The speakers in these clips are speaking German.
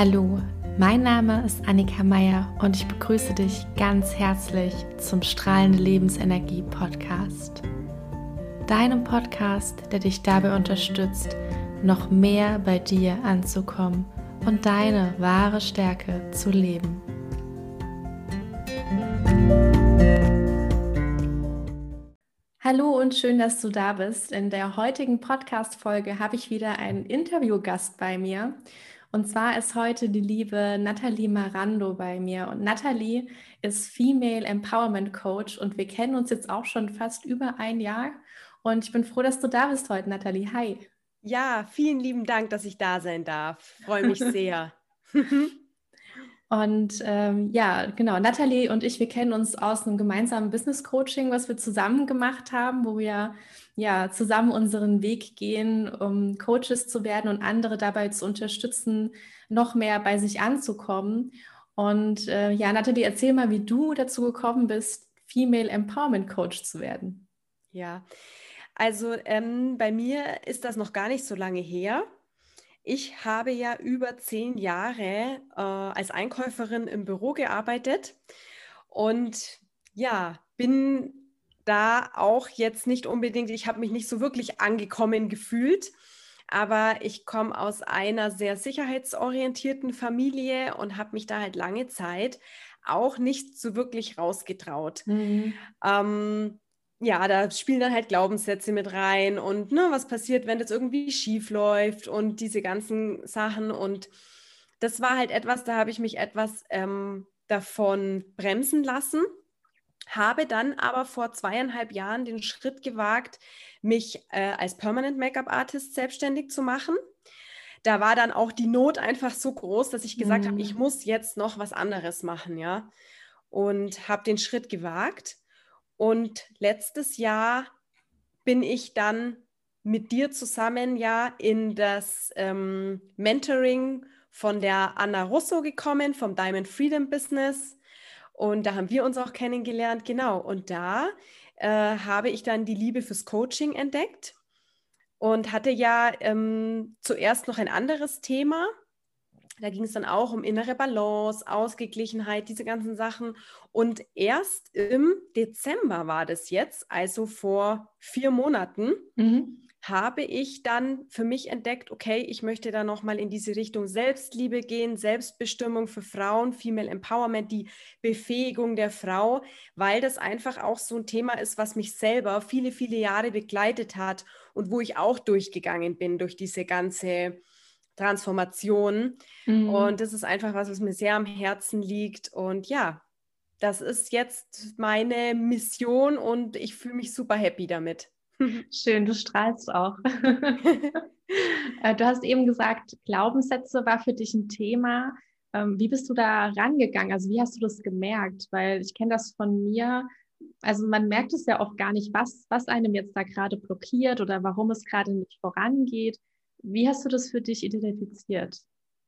Hallo, mein Name ist Annika Meier und ich begrüße dich ganz herzlich zum Strahlende Lebensenergie Podcast. Deinem Podcast, der dich dabei unterstützt, noch mehr bei dir anzukommen und deine wahre Stärke zu leben. Hallo und schön, dass du da bist. In der heutigen Podcast-Folge habe ich wieder einen Interviewgast bei mir. Und zwar ist heute die liebe Nathalie Marando bei mir. Und Nathalie ist Female Empowerment Coach und wir kennen uns jetzt auch schon fast über ein Jahr. Und ich bin froh, dass du da bist heute, Nathalie. Hi. Ja, vielen lieben Dank, dass ich da sein darf. Freue mich sehr. Und ähm, ja, genau, Nathalie und ich, wir kennen uns aus einem gemeinsamen Business Coaching, was wir zusammen gemacht haben, wo wir ja zusammen unseren Weg gehen, um Coaches zu werden und andere dabei zu unterstützen, noch mehr bei sich anzukommen. Und äh, ja, Nathalie, erzähl mal, wie du dazu gekommen bist, Female Empowerment Coach zu werden. Ja, also ähm, bei mir ist das noch gar nicht so lange her. Ich habe ja über zehn Jahre äh, als Einkäuferin im Büro gearbeitet und ja, bin da auch jetzt nicht unbedingt, ich habe mich nicht so wirklich angekommen gefühlt, aber ich komme aus einer sehr sicherheitsorientierten Familie und habe mich da halt lange Zeit auch nicht so wirklich rausgetraut. Mhm. Ähm, ja, da spielen dann halt Glaubenssätze mit rein und ne, was passiert, wenn das irgendwie schief läuft und diese ganzen Sachen. Und das war halt etwas, da habe ich mich etwas ähm, davon bremsen lassen, habe dann aber vor zweieinhalb Jahren den Schritt gewagt, mich äh, als Permanent Make-up Artist selbstständig zu machen. Da war dann auch die Not einfach so groß, dass ich gesagt mhm. habe, ich muss jetzt noch was anderes machen, ja. Und habe den Schritt gewagt und letztes Jahr bin ich dann mit dir zusammen ja in das ähm, Mentoring von der Anna Russo gekommen, vom Diamond Freedom Business. Und da haben wir uns auch kennengelernt, genau. Und da äh, habe ich dann die Liebe fürs Coaching entdeckt und hatte ja ähm, zuerst noch ein anderes Thema, da ging es dann auch um innere Balance, Ausgeglichenheit, diese ganzen Sachen. Und erst im Dezember war das jetzt, also vor vier Monaten, mhm. habe ich dann für mich entdeckt, okay, ich möchte da nochmal in diese Richtung Selbstliebe gehen, Selbstbestimmung für Frauen, Female Empowerment, die Befähigung der Frau, weil das einfach auch so ein Thema ist, was mich selber viele, viele Jahre begleitet hat und wo ich auch durchgegangen bin durch diese ganze Transformation. Mhm. Und das ist einfach was, was mir sehr am Herzen liegt. Und ja, das ist jetzt meine Mission und ich fühle mich super happy damit. Schön, du strahlst auch. Äh, du hast eben gesagt, Glaubenssätze war für dich ein Thema. Ähm, wie bist du da rangegangen? Also wie hast du das gemerkt? Weil ich kenne das von mir. Also man merkt es ja auch gar nicht, was, was einem jetzt da gerade blockiert oder warum es gerade nicht vorangeht. Wie hast du das für dich identifiziert?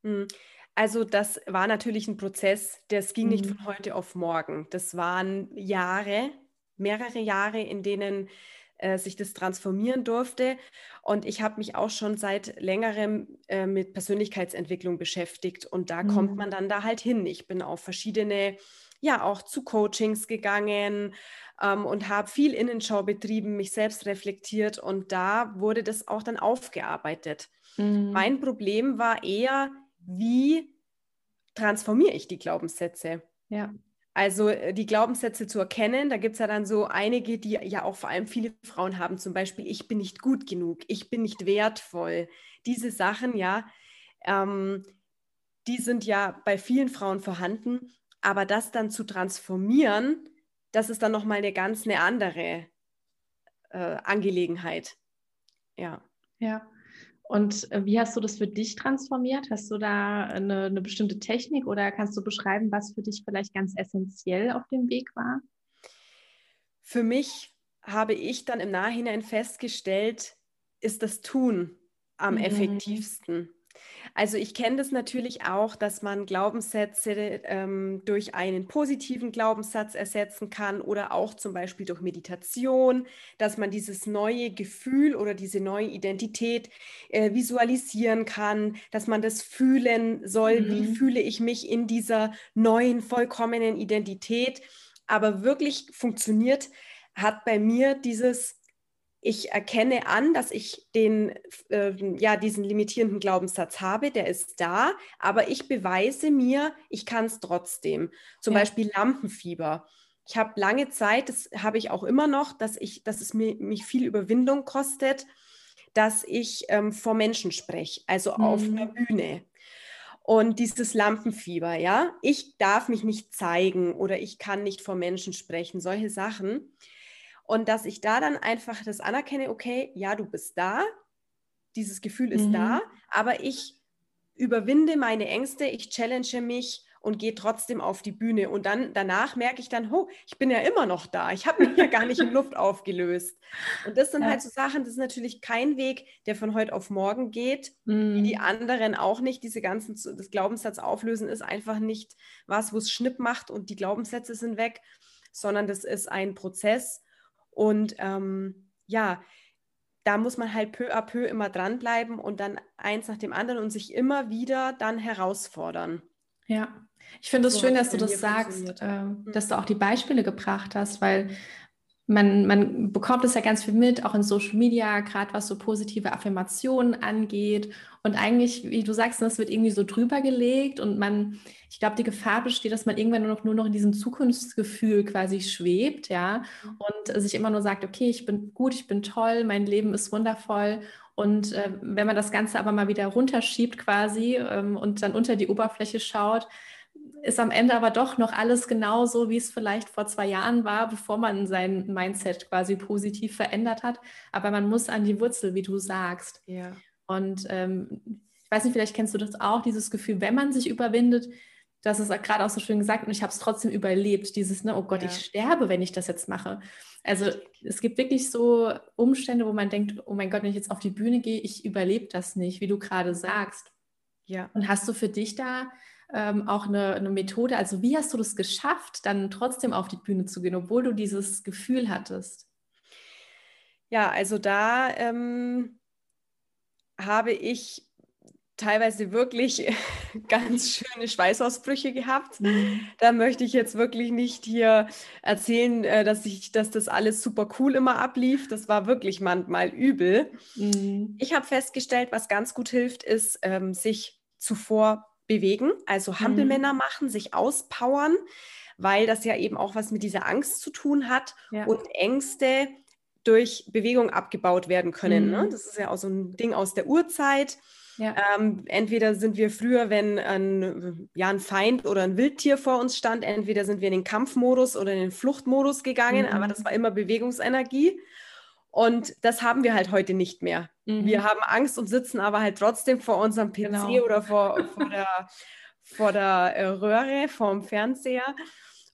Hm. Also das war natürlich ein Prozess, das ging mhm. nicht von heute auf morgen. Das waren Jahre, mehrere Jahre, in denen äh, sich das transformieren durfte. Und ich habe mich auch schon seit längerem äh, mit Persönlichkeitsentwicklung beschäftigt. Und da mhm. kommt man dann da halt hin. Ich bin auf verschiedene, ja, auch zu Coachings gegangen, ähm, und habe viel Innenschau betrieben, mich selbst reflektiert und da wurde das auch dann aufgearbeitet. Mhm. Mein Problem war eher, wie transformiere ich die Glaubenssätze? Ja. Also äh, die Glaubenssätze zu erkennen, da gibt es ja dann so einige, die ja auch vor allem viele Frauen haben, zum Beispiel, ich bin nicht gut genug, ich bin nicht wertvoll. Diese Sachen, ja, ähm, die sind ja bei vielen Frauen vorhanden, aber das dann zu transformieren, das ist dann nochmal eine ganz eine andere äh, Angelegenheit. Ja. Ja. Und äh, wie hast du das für dich transformiert? Hast du da eine, eine, bestimmte Technik oder kannst du beschreiben, was für dich vielleicht ganz essentiell auf dem Weg war? Für mich habe ich dann im Nachhinein festgestellt, ist das Tun am mhm. effektivsten. Also ich kenne das natürlich auch, dass man Glaubenssätze ähm, durch einen positiven Glaubenssatz ersetzen kann oder auch zum Beispiel durch Meditation, dass man dieses neue Gefühl oder diese neue Identität äh, visualisieren kann, dass man das fühlen soll, mhm. wie fühle ich mich in dieser neuen, vollkommenen Identität. Aber wirklich funktioniert hat bei mir dieses ich erkenne an, dass ich den, äh, ja, diesen limitierenden Glaubenssatz habe, der ist da, aber ich beweise mir, ich kann es trotzdem. Zum ja. Beispiel Lampenfieber. Ich habe lange Zeit, das habe ich auch immer noch, dass, ich, dass es mir, mich viel Überwindung kostet, dass ich ähm, vor Menschen spreche, also mhm. auf einer Bühne. Und dieses Lampenfieber, ja, ich darf mich nicht zeigen oder ich kann nicht vor Menschen sprechen, solche Sachen. Und dass ich da dann einfach das anerkenne, okay, ja, du bist da, dieses Gefühl ist mhm. da, aber ich überwinde meine Ängste, ich challenge mich und gehe trotzdem auf die Bühne. Und dann danach merke ich dann, oh, ich bin ja immer noch da. Ich habe mich ja gar nicht in Luft aufgelöst. Und das sind ja. halt so Sachen, das ist natürlich kein Weg, der von heute auf morgen geht, mhm. wie die mhm. anderen auch nicht. Diese ganzen, das Glaubenssatz auflösen ist einfach nicht was, wo es Schnipp macht und die Glaubenssätze sind weg, sondern das ist ein Prozess. Und ähm, ja, da muss man halt peu à peu immer dranbleiben und dann eins nach dem anderen und sich immer wieder dann herausfordern. Ja, ich finde es so schön, dass du das sagst, äh, dass du auch die Beispiele gebracht hast, weil man, man bekommt es ja ganz viel mit, auch in Social Media, gerade was so positive Affirmationen angeht. Und eigentlich, wie du sagst, das wird irgendwie so drüber gelegt und man, ich glaube, die Gefahr besteht, dass man irgendwann nur noch, nur noch in diesem Zukunftsgefühl quasi schwebt, ja, und sich immer nur sagt, okay, ich bin gut, ich bin toll, mein Leben ist wundervoll. Und äh, wenn man das Ganze aber mal wieder runterschiebt quasi ähm, und dann unter die Oberfläche schaut, ist am Ende aber doch noch alles genauso, wie es vielleicht vor zwei Jahren war, bevor man sein Mindset quasi positiv verändert hat. Aber man muss an die Wurzel, wie du sagst. Ja. Und ähm, ich weiß nicht, vielleicht kennst du das auch, dieses Gefühl, wenn man sich überwindet, das ist gerade auch so schön gesagt und ich habe es trotzdem überlebt, dieses, ne, oh Gott, ja. ich sterbe, wenn ich das jetzt mache. Also es gibt wirklich so Umstände, wo man denkt, oh mein Gott, wenn ich jetzt auf die Bühne gehe, ich überlebe das nicht, wie du gerade sagst. Ja. Und hast du für dich da ähm, auch eine, eine, Methode? Also wie hast du das geschafft, dann trotzdem auf die Bühne zu gehen, obwohl du dieses Gefühl hattest? Ja, also da ähm, habe ich teilweise wirklich ganz schöne Schweißausbrüche gehabt. Mhm. Da möchte ich jetzt wirklich nicht hier erzählen, äh, dass, ich, dass das alles super cool immer ablief. Das war wirklich manchmal übel. Mhm. Ich habe festgestellt, was ganz gut hilft, ist, ähm, sich zuvor bewegen, also Hampelmänner mhm. machen, sich auspowern, weil das ja eben auch was mit dieser Angst zu tun hat ja. und Ängste durch Bewegung abgebaut werden können. Ne? Mhm. Ne? Das ist ja auch so ein Ding aus der Urzeit. Ja. Ähm, entweder sind wir früher, wenn ein, ja, ein Feind oder ein Wildtier vor uns stand, entweder sind wir in den Kampfmodus oder in den Fluchtmodus gegangen, mhm. aber das war immer Bewegungsenergie. Und das haben wir halt heute nicht mehr. Mhm. Wir haben Angst und sitzen aber halt trotzdem vor unserem PC genau. oder vor, vor der, vor der äh, Röhre, vorm Fernseher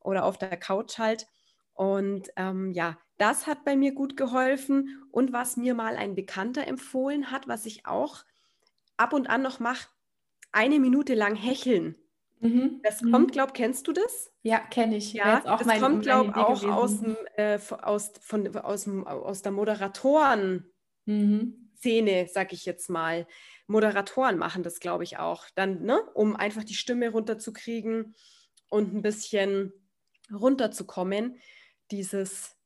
oder auf der Couch halt. Und ähm, ja, das hat bei mir gut geholfen. Und was mir mal ein Bekannter empfohlen hat, was ich auch ab und an noch mache, eine Minute lang hecheln. Mhm. Das mhm. kommt, glaube kennst du das? Ja, kenne ich. Ja, auch das mein, kommt, glaube ich, auch aus, dem, äh, aus, von, aus, dem, aus der Moderatoren-Szene, mhm. sag ich jetzt mal. Moderatoren machen das, glaube ich, auch. Dann, ne, um einfach die Stimme runterzukriegen und ein bisschen runterzukommen, dieses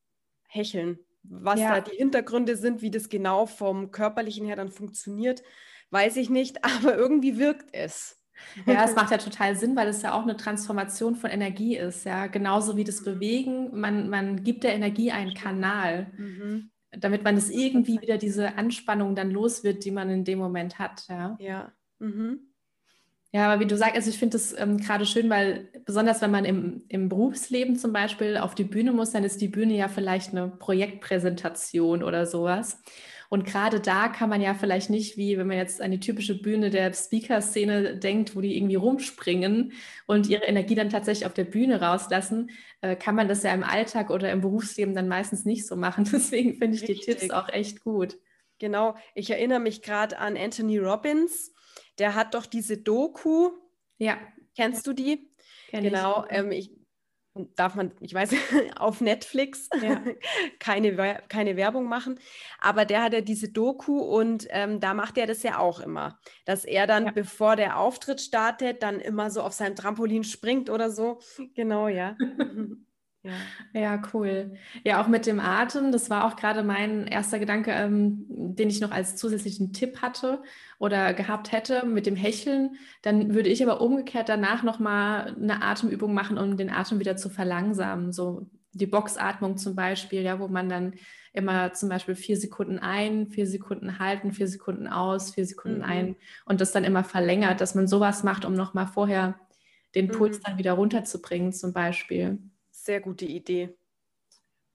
Hecheln. Was ja. da die Hintergründe sind, wie das genau vom körperlichen her dann funktioniert, weiß ich nicht, aber irgendwie wirkt es. Ja, es macht ja total Sinn, weil es ja auch eine Transformation von Energie ist, ja. Genauso wie das Bewegen, man, man gibt der Energie einen Kanal, mhm. damit man es irgendwie wieder diese Anspannung dann los wird, die man in dem Moment hat, ja. Ja. Mhm. Ja, aber wie du sagst, also ich finde es ähm, gerade schön, weil besonders wenn man im, im Berufsleben zum Beispiel auf die Bühne muss, dann ist die Bühne ja vielleicht eine Projektpräsentation oder sowas. Und gerade da kann man ja vielleicht nicht, wie wenn man jetzt an die typische Bühne der Speaker-Szene denkt, wo die irgendwie rumspringen und ihre Energie dann tatsächlich auf der Bühne rauslassen, äh, kann man das ja im Alltag oder im Berufsleben dann meistens nicht so machen. Deswegen finde ich Richtig. die Tipps auch echt gut. Genau, ich erinnere mich gerade an Anthony Robbins. Der hat doch diese Doku. Ja. Kennst du die? Kenn genau, ich. Ähm, ich darf man, ich weiß, auf Netflix ja. keine, keine Werbung machen. Aber der hat ja diese Doku und ähm, da macht er das ja auch immer, dass er dann, ja. bevor der Auftritt startet, dann immer so auf seinem Trampolin springt oder so. Genau, ja. Ja. ja, cool. Ja, auch mit dem Atem, das war auch gerade mein erster Gedanke, ähm, den ich noch als zusätzlichen Tipp hatte oder gehabt hätte mit dem Hecheln. Dann würde ich aber umgekehrt danach nochmal eine Atemübung machen, um den Atem wieder zu verlangsamen. So die Boxatmung zum Beispiel, ja, wo man dann immer zum Beispiel vier Sekunden ein, vier Sekunden halten, vier Sekunden aus, vier Sekunden mhm. ein und das dann immer verlängert, dass man sowas macht, um nochmal vorher den Puls mhm. dann wieder runterzubringen, zum Beispiel. Sehr gute Idee.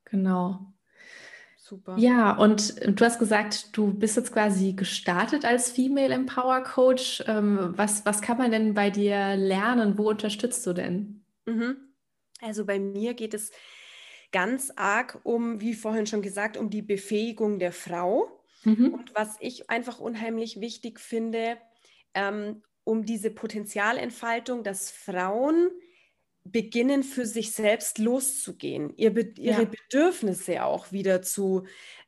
Genau. Super. Ja, und du hast gesagt, du bist jetzt quasi gestartet als Female Empower Coach. Ähm, was, was kann man denn bei dir lernen? Wo unterstützt du denn? Mhm. Also bei mir geht es ganz arg um, wie vorhin schon gesagt, um die Befähigung der Frau. Mhm. Und was ich einfach unheimlich wichtig finde, ähm, um diese Potenzialentfaltung, dass Frauen beginnen für sich selbst loszugehen, ihr Be ihre ja. Bedürfnisse auch wieder zu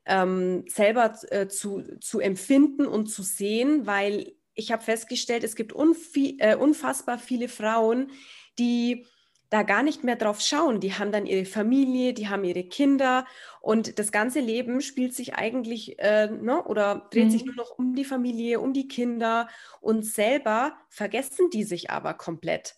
ähm, selber äh, zu, zu empfinden und zu sehen, weil ich habe festgestellt, es gibt äh, unfassbar viele Frauen, die da gar nicht mehr drauf schauen. Die haben dann ihre Familie, die haben ihre Kinder und das ganze Leben spielt sich eigentlich äh, ne, oder dreht mhm. sich nur noch um die Familie, um die Kinder und selber vergessen die sich aber komplett.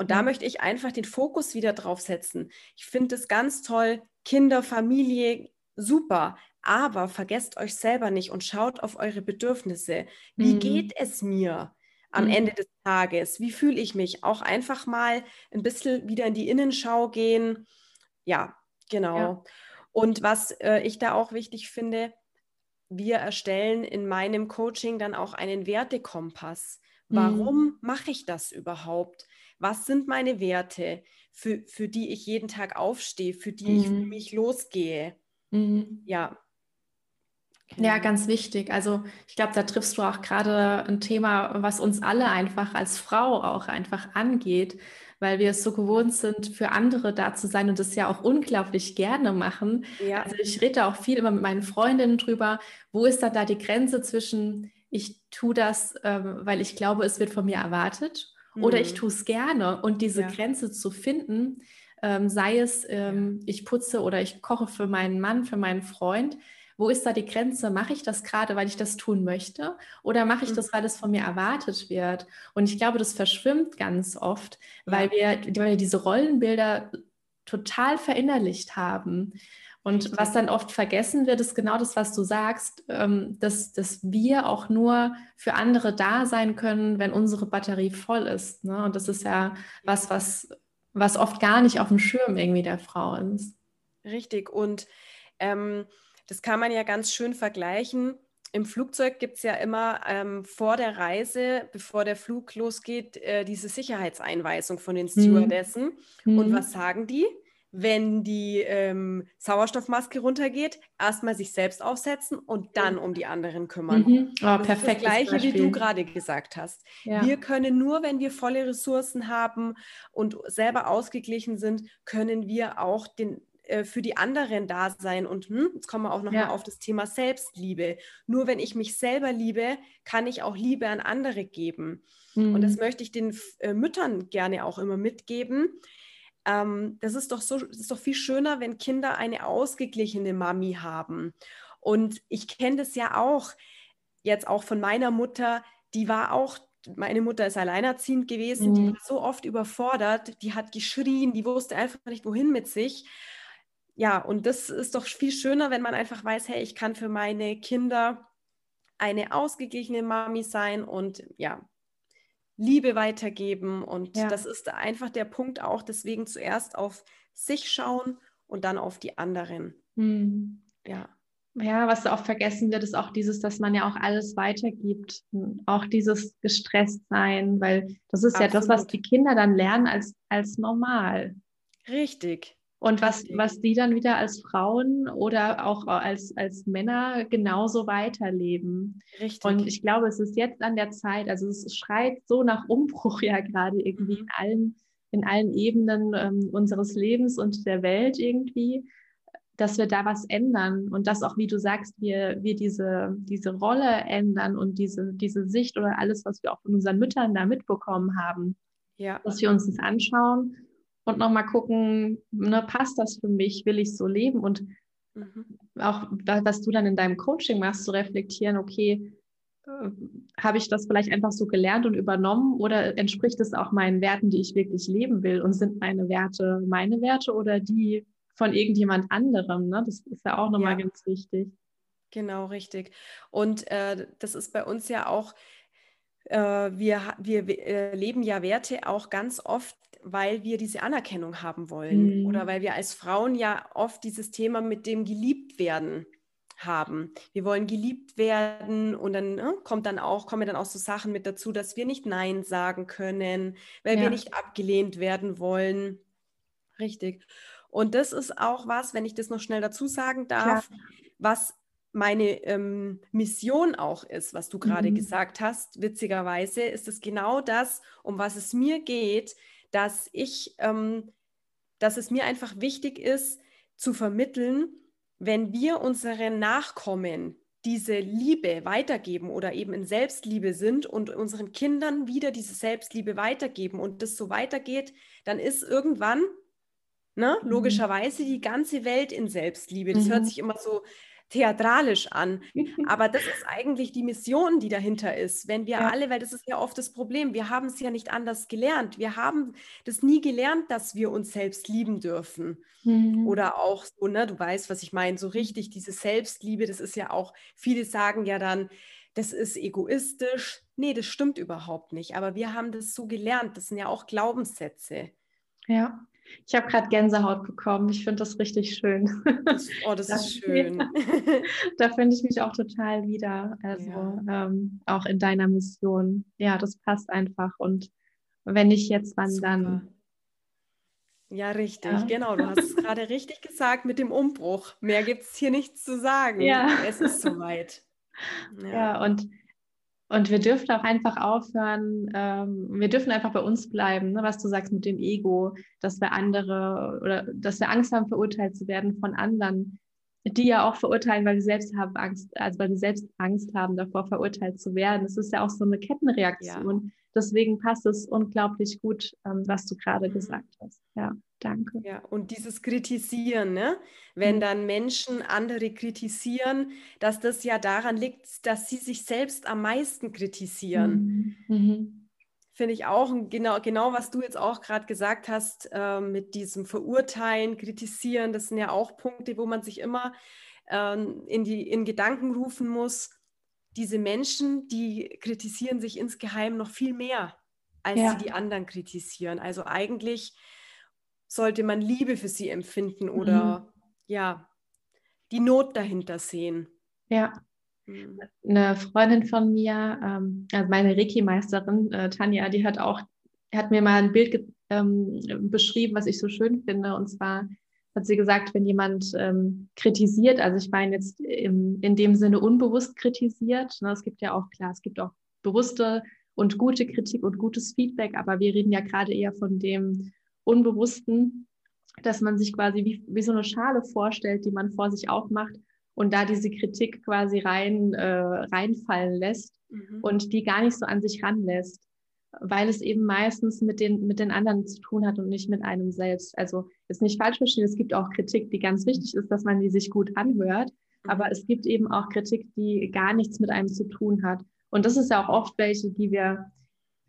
Und da mhm. möchte ich einfach den Fokus wieder drauf setzen. Ich finde es ganz toll, Kinder, Familie, super. Aber vergesst euch selber nicht und schaut auf eure Bedürfnisse. Wie mhm. geht es mir am mhm. Ende des Tages? Wie fühle ich mich? Auch einfach mal ein bisschen wieder in die Innenschau gehen. Ja, genau. Ja. Und was äh, ich da auch wichtig finde, wir erstellen in meinem Coaching dann auch einen Wertekompass. Mhm. Warum mache ich das überhaupt? Was sind meine Werte, für, für die ich jeden Tag aufstehe, für die mhm. ich für mhm. mich losgehe. Mhm. Ja. Ja, ganz wichtig. Also ich glaube, da triffst du auch gerade ein Thema, was uns alle einfach als Frau auch einfach angeht, weil wir es so gewohnt sind, für andere da zu sein und das ja auch unglaublich gerne machen. Ja. Also ich rede auch viel immer mit meinen Freundinnen drüber, wo ist dann da die Grenze zwischen, ich tue das, ähm, weil ich glaube, es wird von mir erwartet oder ich mhm. tue es gerne. Und diese ja. Grenze zu finden, ähm, sei es, ähm, ich putze oder ich koche für meinen Mann, für meinen Freund, wo ist da die Grenze? Mache ich das gerade, weil ich das tun möchte? Oder mache ich mhm. das, weil es von mir erwartet wird? Und ich glaube, das verschwimmt ganz oft, weil, wir, weil wir diese Rollenbilder total verinnerlicht haben. Und was dann oft vergessen wird, ist genau das, was du sagst, ähm, dass, dass wir auch nur für andere da sein können, wenn unsere Batterie voll ist. Ne? Und das ist ja was, was, was oft gar nicht auf dem Schirm irgendwie der Frau ist. Richtig. Und ähm, das kann man ja ganz schön vergleichen. Im Flugzeug gibt es ja immer ähm, vor der Reise, bevor der Flug losgeht, äh, diese Sicherheitseinweisung von den mhm. Stewardessen. Mhm. Und was sagen die? Wenn die ähm, Sauerstoffmaske runtergeht, erstmal sich selbst aufsetzen und dann um die anderen kümmern. Mhm. Oh, das ist das Gleiche, Beispiel. wie du gerade gesagt hast. Ja. Wir können nur, wenn wir volle Ressourcen haben und selber ausgeglichen sind, können wir auch den, äh, für die anderen da sein. Und hm, jetzt kommen wir auch nochmal ja. auf das Thema Selbstliebe. Nur wenn ich mich selber liebe, kann ich auch Liebe an andere geben. Mhm. Und das mhm. möchte ich den äh, Müttern gerne auch immer mitgeben ähm, das ist doch so, ist doch viel schöner, wenn Kinder eine ausgeglichene Mami haben. Und ich kenne das ja auch jetzt auch von meiner Mutter, die war auch meine Mutter ist alleinerziehend gewesen, mhm. die war so oft überfordert, die hat geschrien, die wusste einfach nicht, wohin mit sich. Ja, und das ist doch viel schöner, wenn man einfach weiß, hey, ich kann für meine Kinder eine ausgeglichene Mami sein und ja, Liebe weitergeben. Und ja. das ist einfach der Punkt auch, deswegen zuerst auf sich schauen und dann auf die anderen. Hm. Ja. Ja, was oft vergessen wird, ist auch dieses, dass man ja auch alles weitergibt. Auch dieses gestresst sein, weil das ist Absolut. ja das, was die Kinder dann lernen als, als normal. Richtig. Und was, was die dann wieder als Frauen oder auch als, als Männer genauso weiterleben. Richtig. Und ich glaube, es ist jetzt an der Zeit, also es schreit so nach Umbruch ja gerade irgendwie mhm. in allen, in allen Ebenen ähm, unseres Lebens und der Welt irgendwie, dass wir da was ändern und dass auch, wie du sagst, wir, wir diese, diese Rolle ändern und diese, diese Sicht oder alles, was wir auch von unseren Müttern da mitbekommen haben, ja. dass wir uns das anschauen und nochmal gucken, ne, passt das für mich, will ich so leben und mhm. auch was du dann in deinem Coaching machst, zu reflektieren, okay, äh, habe ich das vielleicht einfach so gelernt und übernommen oder entspricht es auch meinen Werten, die ich wirklich leben will und sind meine Werte meine Werte oder die von irgendjemand anderem? Ne? Das ist ja auch nochmal ja. ganz wichtig. Genau, richtig. Und äh, das ist bei uns ja auch, äh, wir, wir, wir äh, leben ja Werte auch ganz oft weil wir diese Anerkennung haben wollen mhm. oder weil wir als Frauen ja oft dieses Thema mit dem geliebt werden haben. Wir wollen geliebt werden und dann ne, kommt dann auch, kommen dann auch so Sachen mit dazu, dass wir nicht Nein sagen können, weil ja. wir nicht abgelehnt werden wollen. Richtig. Und das ist auch was, wenn ich das noch schnell dazu sagen darf, Klar. was meine ähm, Mission auch ist, was du gerade mhm. gesagt hast. Witzigerweise ist es genau das, um was es mir geht, dass ich, ähm, dass es mir einfach wichtig ist, zu vermitteln, wenn wir unseren Nachkommen diese Liebe weitergeben oder eben in Selbstliebe sind und unseren Kindern wieder diese Selbstliebe weitergeben und das so weitergeht, dann ist irgendwann ne, mhm. logischerweise die ganze Welt in Selbstliebe. Das mhm. hört sich immer so theatralisch an. Aber das ist eigentlich die Mission, die dahinter ist. Wenn wir ja. alle, weil das ist ja oft das Problem, wir haben es ja nicht anders gelernt. Wir haben das nie gelernt, dass wir uns selbst lieben dürfen. Mhm. Oder auch so, ne, du weißt, was ich meine, so richtig diese Selbstliebe, das ist ja auch, viele sagen ja dann, das ist egoistisch. Nee, das stimmt überhaupt nicht. Aber wir haben das so gelernt. Das sind ja auch Glaubenssätze. Ja. Ich habe gerade Gänsehaut bekommen. Ich finde das richtig schön. Oh, das ist schön. da finde ich mich auch total wieder. Also ja. ähm, auch in deiner Mission. Ja, das passt einfach. Und wenn nicht jetzt, wann Super. dann? Ja, richtig, ja. genau. Du hast es gerade richtig gesagt mit dem Umbruch. Mehr gibt es hier nichts zu sagen. Ja. Es ist soweit. Ja, ja und und wir dürfen auch einfach aufhören, ähm, wir dürfen einfach bei uns bleiben, ne, was du sagst mit dem Ego, dass wir andere oder dass wir Angst haben, verurteilt zu werden von anderen, die ja auch verurteilen, weil sie selbst haben Angst, also weil sie selbst Angst haben, davor verurteilt zu werden. Das ist ja auch so eine Kettenreaktion. Ja. Deswegen passt es unglaublich gut, ähm, was du gerade mhm. gesagt hast. Ja. Danke. Ja, und dieses Kritisieren, ne? wenn mhm. dann Menschen andere kritisieren, dass das ja daran liegt, dass sie sich selbst am meisten kritisieren. Mhm. mhm. Finde ich auch genau, genau, was du jetzt auch gerade gesagt hast, äh, mit diesem Verurteilen, Kritisieren, das sind ja auch Punkte, wo man sich immer äh, in, die, in Gedanken rufen muss. Diese Menschen, die kritisieren sich insgeheim noch viel mehr, als ja. sie die anderen kritisieren. Also eigentlich sollte man Liebe für sie empfinden oder mhm. ja, die Not dahinter sehen. Ja. Mhm. Eine Freundin von mir, ähm, also meine Reiki-Meisterin, äh, Tanja, die hat auch, hat mir mal ein Bild ähm, beschrieben, was ich so schön finde. Und zwar hat sie gesagt, wenn jemand ähm, kritisiert, also ich meine jetzt im, in dem Sinne unbewusst kritisiert, ne, es gibt ja auch, klar, es gibt auch bewusste und gute Kritik und gutes Feedback, aber wir reden ja gerade eher von dem Unbewussten, dass man sich quasi wie, wie so eine Schale vorstellt, die man vor sich aufmacht und da diese Kritik quasi rein, äh, reinfallen lässt mhm. und die gar nicht so an sich ranlässt, weil es eben meistens mit den, mit den anderen zu tun hat und nicht mit einem selbst. Also ist nicht falsch verstehen, es gibt auch Kritik, die ganz wichtig ist, dass man die sich gut anhört, mhm. aber es gibt eben auch Kritik, die gar nichts mit einem zu tun hat. Und das ist ja auch oft welche, die wir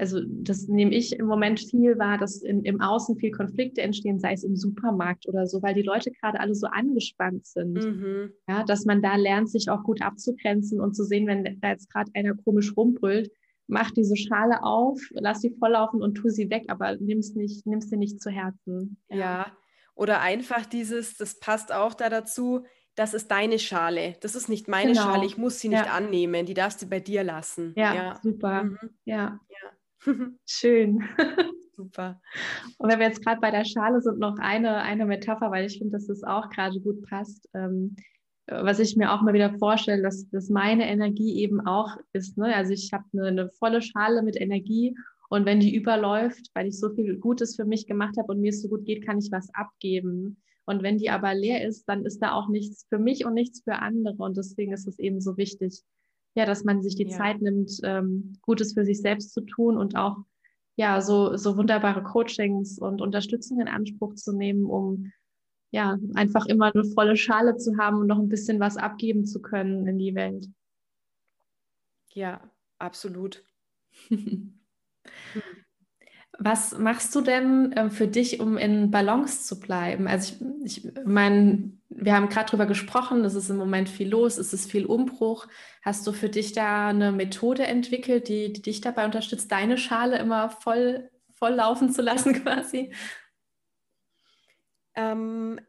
also das nehme ich im Moment viel wahr, dass in, im Außen viel Konflikte entstehen, sei es im Supermarkt oder so, weil die Leute gerade alle so angespannt sind. Mhm. Ja, dass man da lernt, sich auch gut abzugrenzen und zu sehen, wenn da jetzt gerade einer komisch rumbrüllt, mach diese Schale auf, lass sie volllaufen und tu sie weg, aber nimm's nicht, nimm's dir nicht zu Herzen. Ja. ja. Oder einfach dieses, das passt auch da dazu, das ist deine Schale, das ist nicht meine genau. Schale, ich muss sie nicht ja. annehmen, die darfst du bei dir lassen. Ja, ja. super. Mhm. Ja. ja. Schön. Super. Und wenn wir jetzt gerade bei der Schale sind, noch eine, eine Metapher, weil ich finde, dass das auch gerade gut passt. Ähm, was ich mir auch mal wieder vorstelle, dass, dass meine Energie eben auch ist. Ne? Also ich habe eine, eine volle Schale mit Energie und wenn die überläuft, weil ich so viel Gutes für mich gemacht habe und mir es so gut geht, kann ich was abgeben. Und wenn die aber leer ist, dann ist da auch nichts für mich und nichts für andere. Und deswegen ist es eben so wichtig, ja, dass man sich die ja. Zeit nimmt, ähm, Gutes für sich selbst zu tun und auch ja so, so wunderbare Coachings und Unterstützung in Anspruch zu nehmen, um ja einfach immer eine volle Schale zu haben und noch ein bisschen was abgeben zu können in die Welt. Ja, absolut. Was machst du denn äh, für dich, um in Balance zu bleiben? Also ich, ich meine, wir haben gerade darüber gesprochen, es ist im Moment viel los, es ist viel Umbruch. Hast du für dich da eine Methode entwickelt, die, die dich dabei unterstützt, deine Schale immer voll, voll laufen zu lassen quasi? Ähm,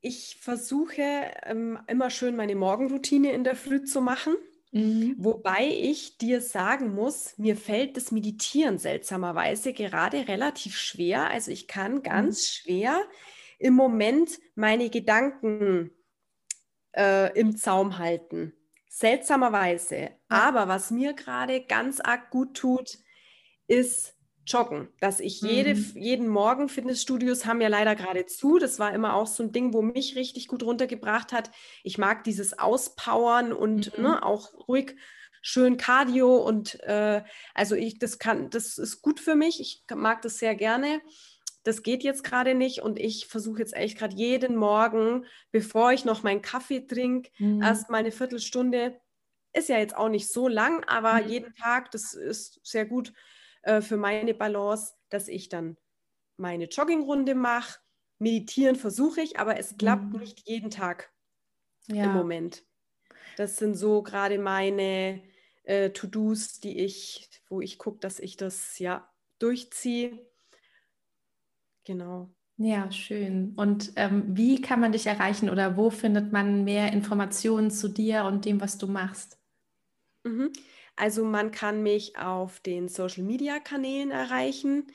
ich versuche ähm, immer schön meine Morgenroutine in der Früh zu machen. Mhm. Wobei ich dir sagen muss, mir fällt das Meditieren seltsamerweise gerade relativ schwer. Also ich kann ganz mhm. schwer im Moment meine Gedanken äh, im Zaum halten. Seltsamerweise. Aber was mir gerade ganz arg gut tut, ist Joggen. Dass ich jede, mhm. jeden Morgen, Fitnessstudios haben ja leider gerade zu. Das war immer auch so ein Ding, wo mich richtig gut runtergebracht hat. Ich mag dieses Auspowern und mhm. ne, auch ruhig schön Cardio und äh, also ich, das kann, das ist gut für mich. Ich mag das sehr gerne das geht jetzt gerade nicht und ich versuche jetzt echt gerade jeden Morgen, bevor ich noch meinen Kaffee trinke, mhm. erst mal eine Viertelstunde. Ist ja jetzt auch nicht so lang, aber mhm. jeden Tag, das ist sehr gut äh, für meine Balance, dass ich dann meine Joggingrunde mache. Meditieren versuche ich, aber es klappt mhm. nicht jeden Tag ja. im Moment. Das sind so gerade meine äh, To-Dos, die ich, wo ich gucke, dass ich das ja durchziehe. Genau. Ja, schön. Und ähm, wie kann man dich erreichen oder wo findet man mehr Informationen zu dir und dem, was du machst? Mhm. Also man kann mich auf den Social-Media-Kanälen erreichen.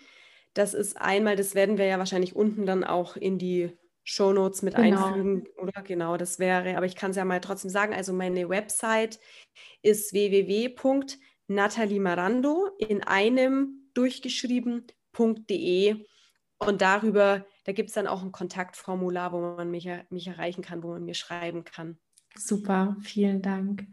Das ist einmal, das werden wir ja wahrscheinlich unten dann auch in die Shownotes mit genau. einfügen, oder? Genau, das wäre, aber ich kann es ja mal trotzdem sagen. Also meine Website ist www.nataliemarando in einem durchgeschrieben.de und darüber, da gibt es dann auch ein Kontaktformular, wo man mich, mich erreichen kann, wo man mir schreiben kann. Super, vielen Dank.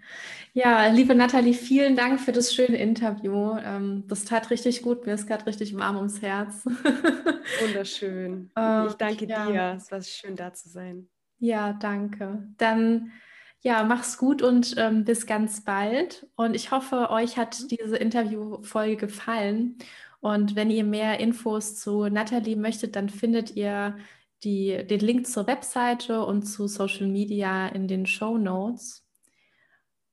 Ja, liebe Nathalie, vielen Dank für das schöne Interview. Ähm, das tat richtig gut, mir ist gerade richtig warm ums Herz. Wunderschön. ich danke ja. dir, es war schön da zu sein. Ja, danke. Dann ja, mach's gut und ähm, bis ganz bald. Und ich hoffe, euch hat mhm. diese Interviewfolge gefallen. Und wenn ihr mehr Infos zu Natalie möchtet, dann findet ihr die, den Link zur Webseite und zu Social Media in den Show Notes.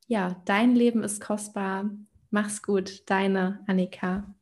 Ja, dein Leben ist kostbar. Mach's gut, deine Annika.